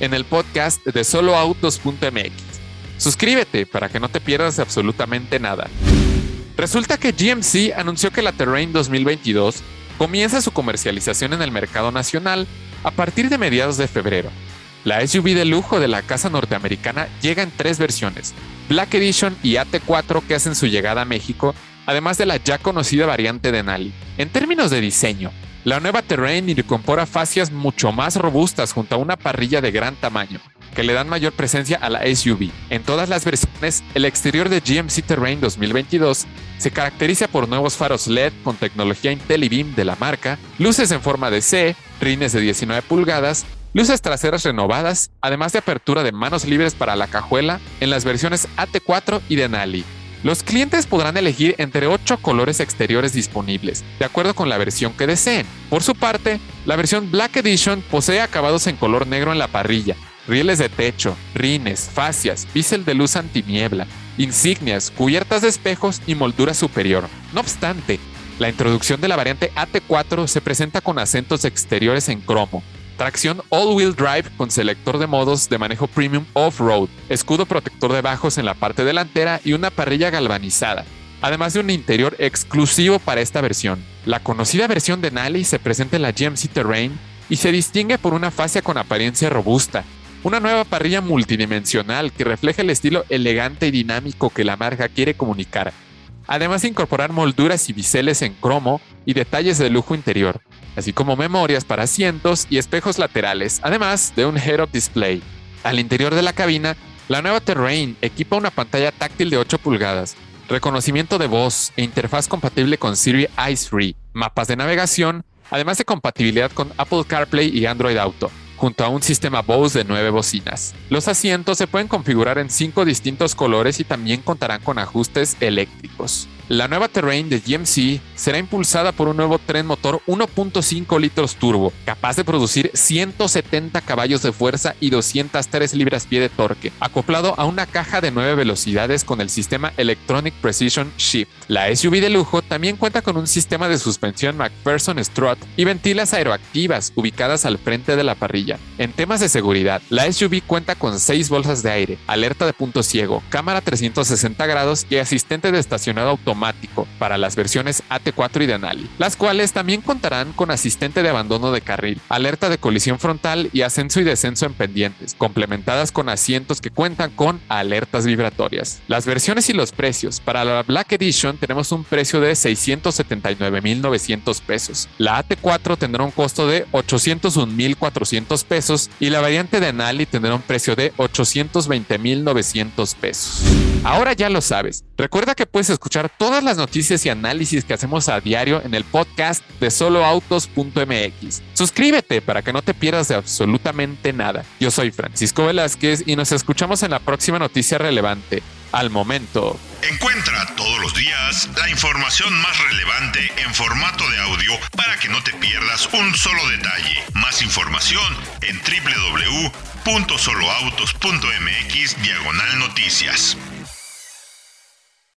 en el podcast de soloautos.mx. Suscríbete para que no te pierdas absolutamente nada. Resulta que GMC anunció que la Terrain 2022 comienza su comercialización en el mercado nacional a partir de mediados de febrero. La SUV de lujo de la casa norteamericana llega en tres versiones, Black Edition y AT4 que hacen su llegada a México, además de la ya conocida variante de Nali. En términos de diseño, la nueva Terrain incorpora fascias mucho más robustas junto a una parrilla de gran tamaño, que le dan mayor presencia a la SUV. En todas las versiones, el exterior de GMC Terrain 2022 se caracteriza por nuevos faros LED con tecnología IntelliBeam de la marca, luces en forma de C, rines de 19 pulgadas, luces traseras renovadas, además de apertura de manos libres para la cajuela en las versiones AT4 y Denali. Los clientes podrán elegir entre 8 colores exteriores disponibles, de acuerdo con la versión que deseen. Por su parte, la versión Black Edition posee acabados en color negro en la parrilla, rieles de techo, rines, fascias, bisel de luz antiniebla, insignias, cubiertas de espejos y moldura superior. No obstante, la introducción de la variante AT4 se presenta con acentos exteriores en cromo, tracción all-wheel drive con selector de modos de manejo premium off-road, escudo protector de bajos en la parte delantera y una parrilla galvanizada, además de un interior exclusivo para esta versión. La conocida versión de Nally se presenta en la GMC Terrain y se distingue por una fascia con apariencia robusta, una nueva parrilla multidimensional que refleja el estilo elegante y dinámico que la marca quiere comunicar, además de incorporar molduras y biseles en cromo y detalles de lujo interior así como memorias para asientos y espejos laterales, además de un head-up display. Al interior de la cabina, la nueva Terrain equipa una pantalla táctil de 8 pulgadas, reconocimiento de voz e interfaz compatible con Siri i3, mapas de navegación, además de compatibilidad con Apple CarPlay y Android Auto, junto a un sistema Bose de 9 bocinas. Los asientos se pueden configurar en 5 distintos colores y también contarán con ajustes eléctricos. La nueva Terrain de GMC será impulsada por un nuevo tren motor 1.5 litros turbo, capaz de producir 170 caballos de fuerza y 203 libras-pie de torque, acoplado a una caja de 9 velocidades con el sistema Electronic Precision Shift. La SUV de lujo también cuenta con un sistema de suspensión McPherson Strut y ventilas aeroactivas ubicadas al frente de la parrilla. En temas de seguridad, la SUV cuenta con 6 bolsas de aire, alerta de punto ciego, cámara 360 grados y asistente de estacionado automático para las versiones AT4 y Denali, las cuales también contarán con asistente de abandono de carril, alerta de colisión frontal y ascenso y descenso en pendientes, complementadas con asientos que cuentan con alertas vibratorias. Las versiones y los precios. Para la Black Edition tenemos un precio de 679.900 pesos. La AT4 tendrá un costo de 801.400 pesos y la variante Denali tendrá un precio de 820.900 pesos. Ahora ya lo sabes. Recuerda que puedes escuchar todas las noticias y análisis que hacemos a diario en el podcast de soloautos.mx. Suscríbete para que no te pierdas de absolutamente nada. Yo soy Francisco Velázquez y nos escuchamos en la próxima noticia relevante. Al momento. Encuentra todos los días la información más relevante en formato de audio para que no te pierdas un solo detalle. Más información en www.soloautos.mx diagonal noticias.